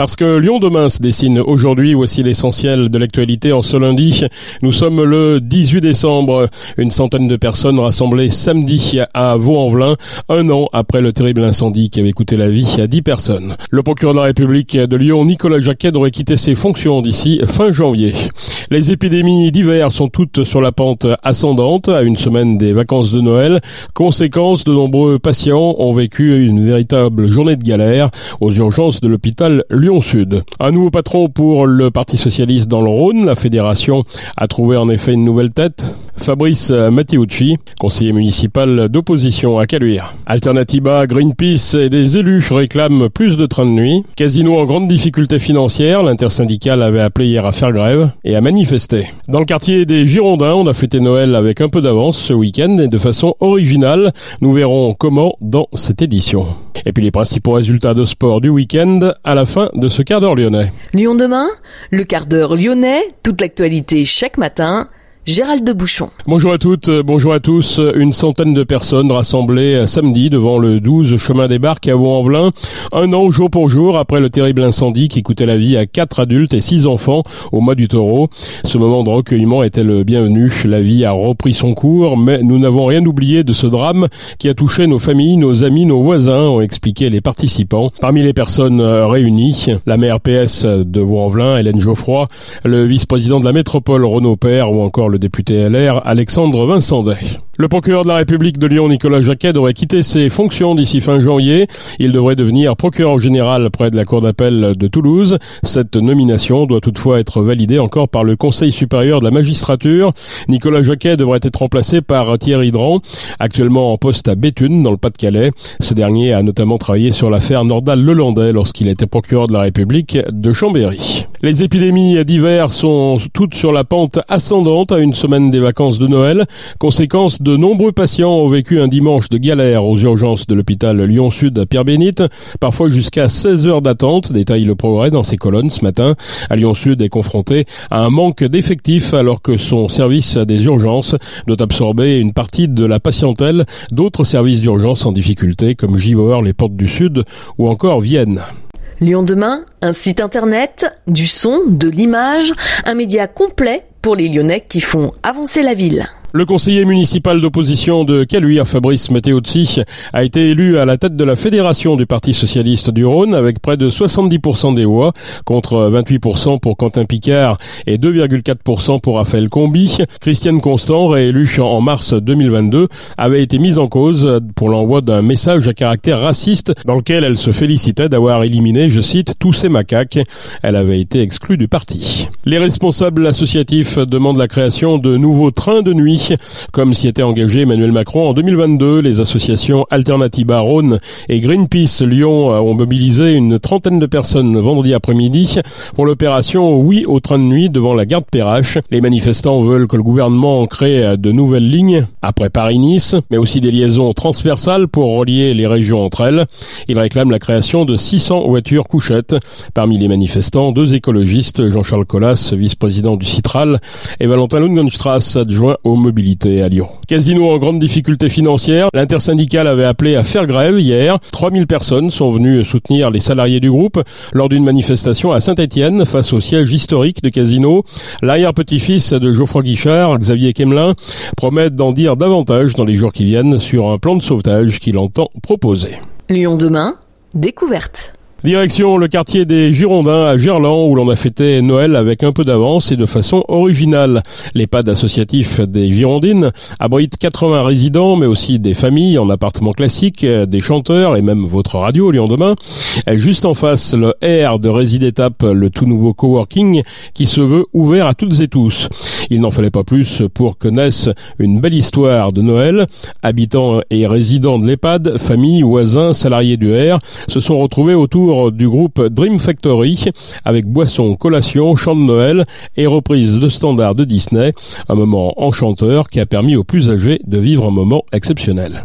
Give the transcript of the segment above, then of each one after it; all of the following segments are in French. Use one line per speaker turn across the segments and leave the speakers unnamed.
Parce que Lyon demain se dessine aujourd'hui, voici l'essentiel de l'actualité en ce lundi. Nous sommes le 18 décembre. Une centaine de personnes rassemblées samedi à Vaux-en-Velin, un an après le terrible incendie qui avait coûté la vie à 10 personnes. Le procureur de la République de Lyon, Nicolas Jacquet, devrait quitter ses fonctions d'ici fin janvier. Les épidémies d'hiver sont toutes sur la pente ascendante à une semaine des vacances de Noël. Conséquence, de nombreux patients ont vécu une véritable journée de galère aux urgences de l'hôpital Lyon Sud. Un nouveau patron pour le Parti Socialiste dans le Rhône. La fédération a trouvé en effet une nouvelle tête. Fabrice Mattiucci, conseiller municipal d'opposition à Caluire. Alternativa, Greenpeace et des élus réclament plus de trains de nuit. Casino en grande difficulté financière, l'intersyndicale avait appelé hier à faire grève et à manifester. Dans le quartier des Girondins, on a fêté Noël avec un peu d'avance ce week-end et de façon originale. Nous verrons comment dans cette édition. Et puis les principaux résultats de sport du week-end à la fin de ce quart d'heure lyonnais.
Lyon demain, le quart d'heure lyonnais, toute l'actualité chaque matin Gérald de Bouchon.
Bonjour à toutes, euh, bonjour à tous. Une centaine de personnes rassemblées euh, samedi devant le 12 chemin des Barques à Vaux-en-Velin. Un an jour pour jour après le terrible incendie qui coûtait la vie à quatre adultes et six enfants au mois du taureau. Ce moment de recueillement était le bienvenu. La vie a repris son cours, mais nous n'avons rien oublié de ce drame qui a touché nos familles, nos amis, nos voisins, ont expliqué les participants. Parmi les personnes euh, réunies, la maire PS de Vaux-en-Velin, Hélène Geoffroy, le vice-président de la métropole Renaud Père ou encore le député LR Alexandre Vincent Le procureur de la République de Lyon, Nicolas Jacquet, devrait quitter ses fonctions d'ici fin janvier. Il devrait devenir procureur général près de la Cour d'appel de Toulouse. Cette nomination doit toutefois être validée encore par le Conseil supérieur de la magistrature. Nicolas Jacquet devrait être remplacé par Thierry Dran, actuellement en poste à Béthune, dans le Pas-de-Calais. Ce dernier a notamment travaillé sur l'affaire Nordal-Lelandais lorsqu'il était procureur de la République de Chambéry. Les épidémies d'hiver sont toutes sur la pente ascendante une semaine des vacances de Noël. Conséquence, de nombreux patients ont vécu un dimanche de galère aux urgences de l'hôpital Lyon-Sud à Pierre-Bénite, parfois jusqu'à 16 heures d'attente, détaille le progrès dans ses colonnes ce matin. À Lyon-Sud est confronté à un manque d'effectifs alors que son service des urgences doit absorber une partie de la patientèle d'autres services d'urgence en difficulté comme Givor, les Portes du Sud ou encore Vienne.
Lyon demain, un site internet, du son, de l'image, un média complet pour les Lyonnais qui font avancer la ville.
Le conseiller municipal d'opposition de Caluire, Fabrice Matteozzi, a été élu à la tête de la fédération du Parti socialiste du Rhône avec près de 70% des voix, contre 28% pour Quentin Picard et 2,4% pour Raphaël Combi. Christiane Constant, réélue en mars 2022, avait été mise en cause pour l'envoi d'un message à caractère raciste dans lequel elle se félicitait d'avoir éliminé, je cite, tous ces macaques. Elle avait été exclue du parti. Les responsables associatifs demandent la création de nouveaux trains de nuit comme s'y était engagé Emmanuel Macron en 2022, les associations Alternativa Rhône et Greenpeace Lyon ont mobilisé une trentaine de personnes vendredi après-midi pour l'opération Oui au train de nuit devant la gare de Perrache. Les manifestants veulent que le gouvernement crée de nouvelles lignes après Paris-Nice, mais aussi des liaisons transversales pour relier les régions entre elles. Ils réclament la création de 600 voitures couchettes. Parmi les manifestants, deux écologistes, Jean-Charles Collas, vice-président du Citral, et Valentin Lungenstrass, adjoint au Casino en grande difficulté financière, l'intersyndicale avait appelé à faire grève hier. 3000 personnes sont venues soutenir les salariés du groupe lors d'une manifestation à Saint-Etienne face au siège historique de Casino. L'arrière-petit-fils de Geoffroy Guichard, Xavier Kemelin, promet d'en dire davantage dans les jours qui viennent sur un plan de sauvetage qu'il entend proposer.
Lyon demain, découverte.
Direction le quartier des Girondins à Gerland où l'on a fêté Noël avec un peu d'avance et de façon originale. L'EHPAD associatif des Girondines abrite 80 résidents mais aussi des familles en appartement classique, des chanteurs et même votre radio Lyon demain. Juste en face, le R de Résidétape, le tout nouveau coworking qui se veut ouvert à toutes et tous. Il n'en fallait pas plus pour que naisse une belle histoire de Noël. Habitants et résidents de l'EHPAD, familles, voisins, salariés du R se sont retrouvés autour du groupe Dream Factory avec boisson, collation, chant de Noël et reprise de standards de Disney. Un moment enchanteur qui a permis aux plus âgés de vivre un moment exceptionnel.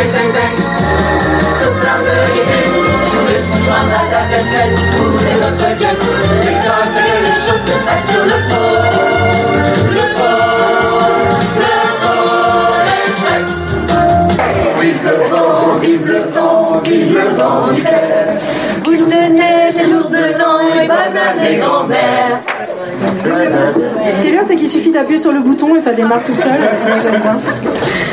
bang, bang, bang. Qu'il suffit d'appuyer sur le bouton et ça démarre tout seul. J'aime bien.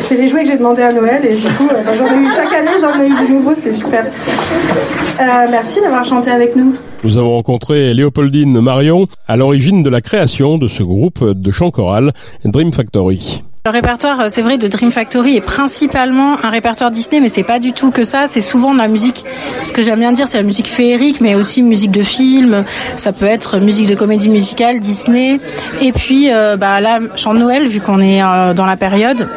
C'est les jouets que j'ai demandé à Noël et du coup, euh, bah, j'en ai eu chaque année, j'en ai eu de nouveaux, c'est super. Euh, merci d'avoir chanté avec nous.
Nous avons rencontré Léopoldine Marion à l'origine de la création de ce groupe de chant choral Dream Factory.
Le répertoire, euh, c'est vrai, de Dream Factory est principalement un répertoire Disney, mais c'est pas du tout que ça. C'est souvent de la musique. Ce que j'aime bien dire, c'est la musique féerique, mais aussi musique de film. Ça peut être musique de comédie musicale, Disney. Et puis, euh, bah là, chant de Noël, vu qu'on est euh, dans la période.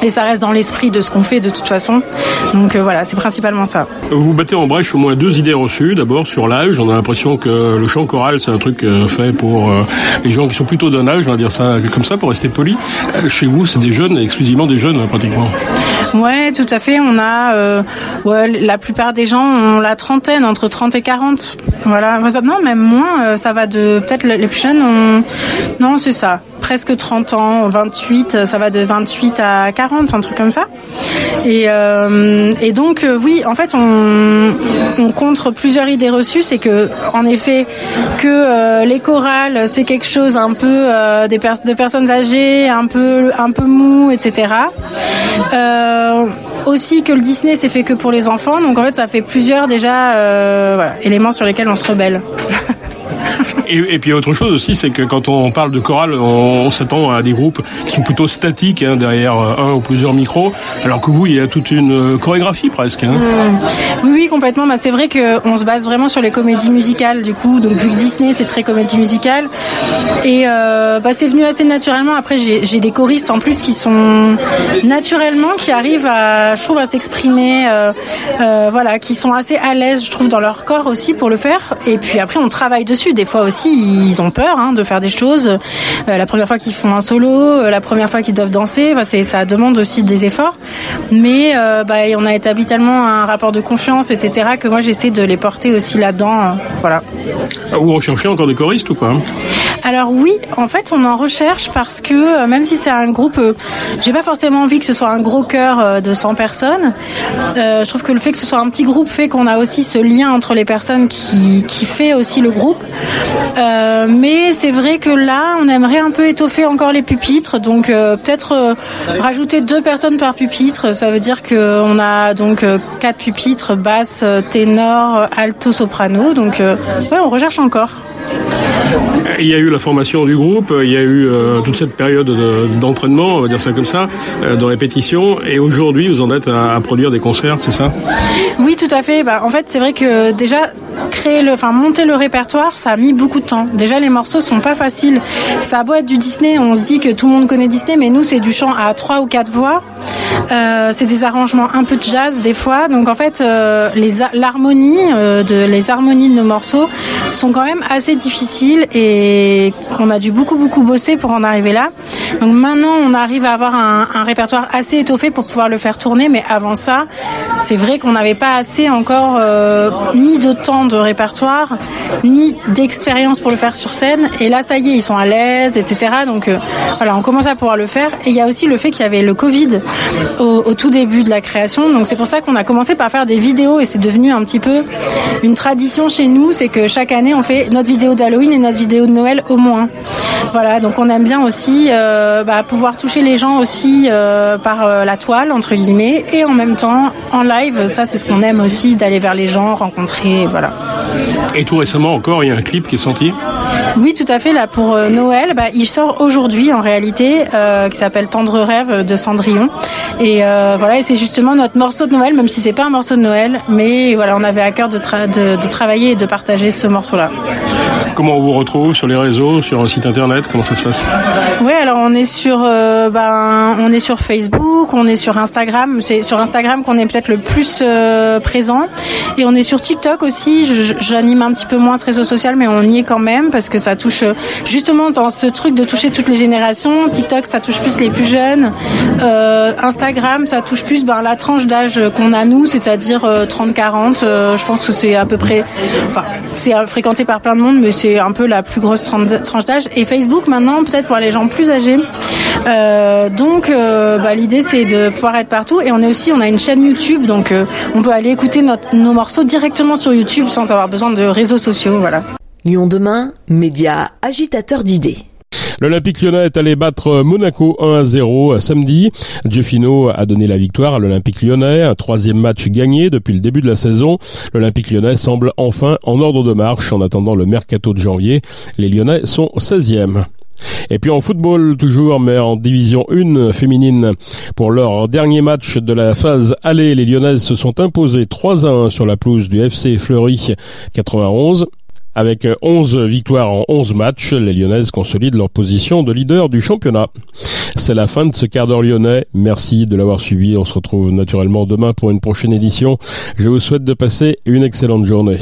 Et ça reste dans l'esprit de ce qu'on fait de toute façon. Donc voilà, c'est principalement ça.
Vous battez en brèche au moins deux idées reçues. D'abord sur l'âge, on a l'impression que le chant choral c'est un truc fait pour les gens qui sont plutôt d'un âge, on va dire ça comme ça pour rester poli. C'est des jeunes, exclusivement des jeunes pratiquement.
Ouais, tout à fait. On a, euh, la plupart des gens ont la trentaine, entre 30 et 40. Voilà. Non, même moins. euh, Ça va de, peut-être les plus jeunes ont, non, c'est ça. Presque 30 ans, 28, euh, ça va de 28 à 40, un truc comme ça. Et, euh, donc, euh, oui, en fait, on, on contre plusieurs idées reçues. C'est que, en effet, que euh, les chorales, c'est quelque chose un peu des de personnes âgées, un peu, un peu mou, etc. Aussi que le Disney c'est fait que pour les enfants, donc en fait ça fait plusieurs déjà éléments sur lesquels on se rebelle.
Et, et puis autre chose aussi, c'est que quand on parle de chorale, on, s'attend à des groupes qui sont plutôt statiques hein, derrière euh, un ou plusieurs micros, alors que vous, il y a toute une euh, chorégraphie presque. Hein.
Oui, oui, complètement. Bah, c'est vrai qu'on se base vraiment sur les comédies musicales, du coup. Donc, vu que Disney, c'est très comédie musicale. Et euh, bah, c'est venu assez naturellement. Après, j'ai des choristes en plus qui sont naturellement, qui arrivent à, je trouve, à s'exprimer, voilà, qui sont assez à l'aise, je trouve, dans leur corps aussi pour le faire. Et puis après, on travaille dessus. Des fois aussi, ils ont peur hein, de faire des choses. Euh, la première fois qu'ils font un solo, euh, la première fois qu'ils doivent danser, c'est ça demande aussi des efforts. Mais euh, bah, on a établi tellement un rapport de confiance, etc., que moi j'essaie de les porter aussi là-dedans. voilà.
Ah, Vous recherchez encore des choristes ou pas hein?
Alors oui, en fait, on en recherche parce que même si c'est un groupe, j'ai pas forcément envie que ce soit un gros chœur euh, de 100 personnes. Euh, je trouve que le fait que ce soit un petit groupe fait qu'on a aussi ce lien entre les personnes qui, qui fait aussi le groupe. Euh, mais c'est vrai que là, on aimerait un peu étoffer encore les pupitres, donc euh, peut-être euh, rajouter deux personnes par pupitre. Ça veut dire que on a donc quatre pupitres, basse, ténor, alto, soprano. Donc ouais, on recherche encore.
Il y a eu la formation du groupe, il y a eu euh, toute cette période de- d'entraînement, on va dire ça comme ça, euh, de répétition, et aujourd'hui vous en êtes à, à produire des concerts, c'est ça?
Oui, tout à fait. Bah, en fait, c'est vrai que déjà créer le, enfin monter le répertoire, ça a mis beaucoup de temps. Déjà, les morceaux sont pas faciles. Ça a beau être du Disney, on se dit que tout le monde connaît Disney, mais nous, c'est du chant à trois ou quatre voix. Euh, c'est des arrangements un peu de jazz des fois. Donc en fait, euh, les l'harmonie euh, de les harmonies de nos morceaux sont quand même assez difficiles et on a dû beaucoup beaucoup bosser pour en arriver là. Donc maintenant, on arrive à avoir un, un répertoire assez étoffé pour pouvoir le faire tourner, mais avant ça, c'est vrai qu'on n'avait pas assez encore ni de temps de répertoire, ni d'expérience pour le faire sur scène. Et là, ça y est, ils sont à l'aise, etc. Donc euh, voilà, on commence à pouvoir le faire. Et il y a aussi le fait qu'il y avait le Covid au, tout début de la création. Donc c'est pour ça qu'on a commencé par faire des vidéos et c'est devenu un petit peu une tradition chez nous, c'est que chaque année on fait notre vidéo d'Halloween et notre vidéo de Noël au moins. Voilà, donc on aime bien aussi euh, bah, pouvoir toucher les gens aussi euh, par la toile entre guillemets et en même temps en live. Ça c'est ce qu'on aime aussi d'aller vers les gens, rencontrer, voilà.
Et tout récemment encore, il y a un clip qui est sorti.
Oui, tout à fait. Là, pour euh, Noël, bah, il sort aujourd'hui en réalité, euh, qui s'appelle Tendre rêve de Cendrillon. Et euh, voilà, et c'est justement notre morceau de Noël, même si c'est pas un morceau de Noël, mais voilà, on avait à cœur de, tra- de, de travailler et de partager ce morceau-là.
Comment on vous retrouve sur les réseaux, sur un site internet, comment ça se passe?
On est sur, euh, ben, on est sur Facebook, on est sur Instagram. C'est sur Instagram qu'on est peut-être le plus euh, présent, et on est sur TikTok aussi. J'anime un petit peu moins ce réseau social, mais on y est quand même parce que ça touche euh, justement dans ce truc de toucher toutes les générations. TikTok, ça touche plus les plus jeunes. Instagram, ça touche plus ben, la tranche d'âge qu'on a nous, c'est-à-dire euh, 30-40. Euh, je pense que c'est à peu près, enfin, c'est fréquenté par plein de monde, mais c'est un peu la plus grosse tran- tranche d'âge. Et Facebook maintenant, peut-être pour les gens plus âgés. Euh, donc, euh, bah, l'idée c'est de pouvoir être partout. Et on est aussi, on a une chaîne YouTube, donc euh, on peut aller écouter notre- nos morceaux directement sur YouTube sans avoir besoin de réseaux sociaux. Voilà.
Lyon demain, média agitateur d'idées.
L'Olympique lyonnais est allé battre Monaco 1 à 0 samedi. Jeffino a donné la victoire à l'Olympique lyonnais, un troisième match gagné depuis le début de la saison. L'Olympique lyonnais semble enfin en ordre de marche en attendant le mercato de janvier. Les Lyonnais sont 16e. Et puis en football toujours, mais en division 1 féminine. Pour leur dernier match de la phase aller, les Lyonnaises se sont imposées 3 à 1 sur la pelouse du FC Fleury 91. Avec 11 victoires en 11 matchs, les Lyonnaises consolident leur position de leader du championnat. C'est la fin de ce quart d'heure lyonnais. Merci de l'avoir suivi. On se retrouve naturellement demain pour une prochaine édition. Je vous souhaite de passer une excellente journée.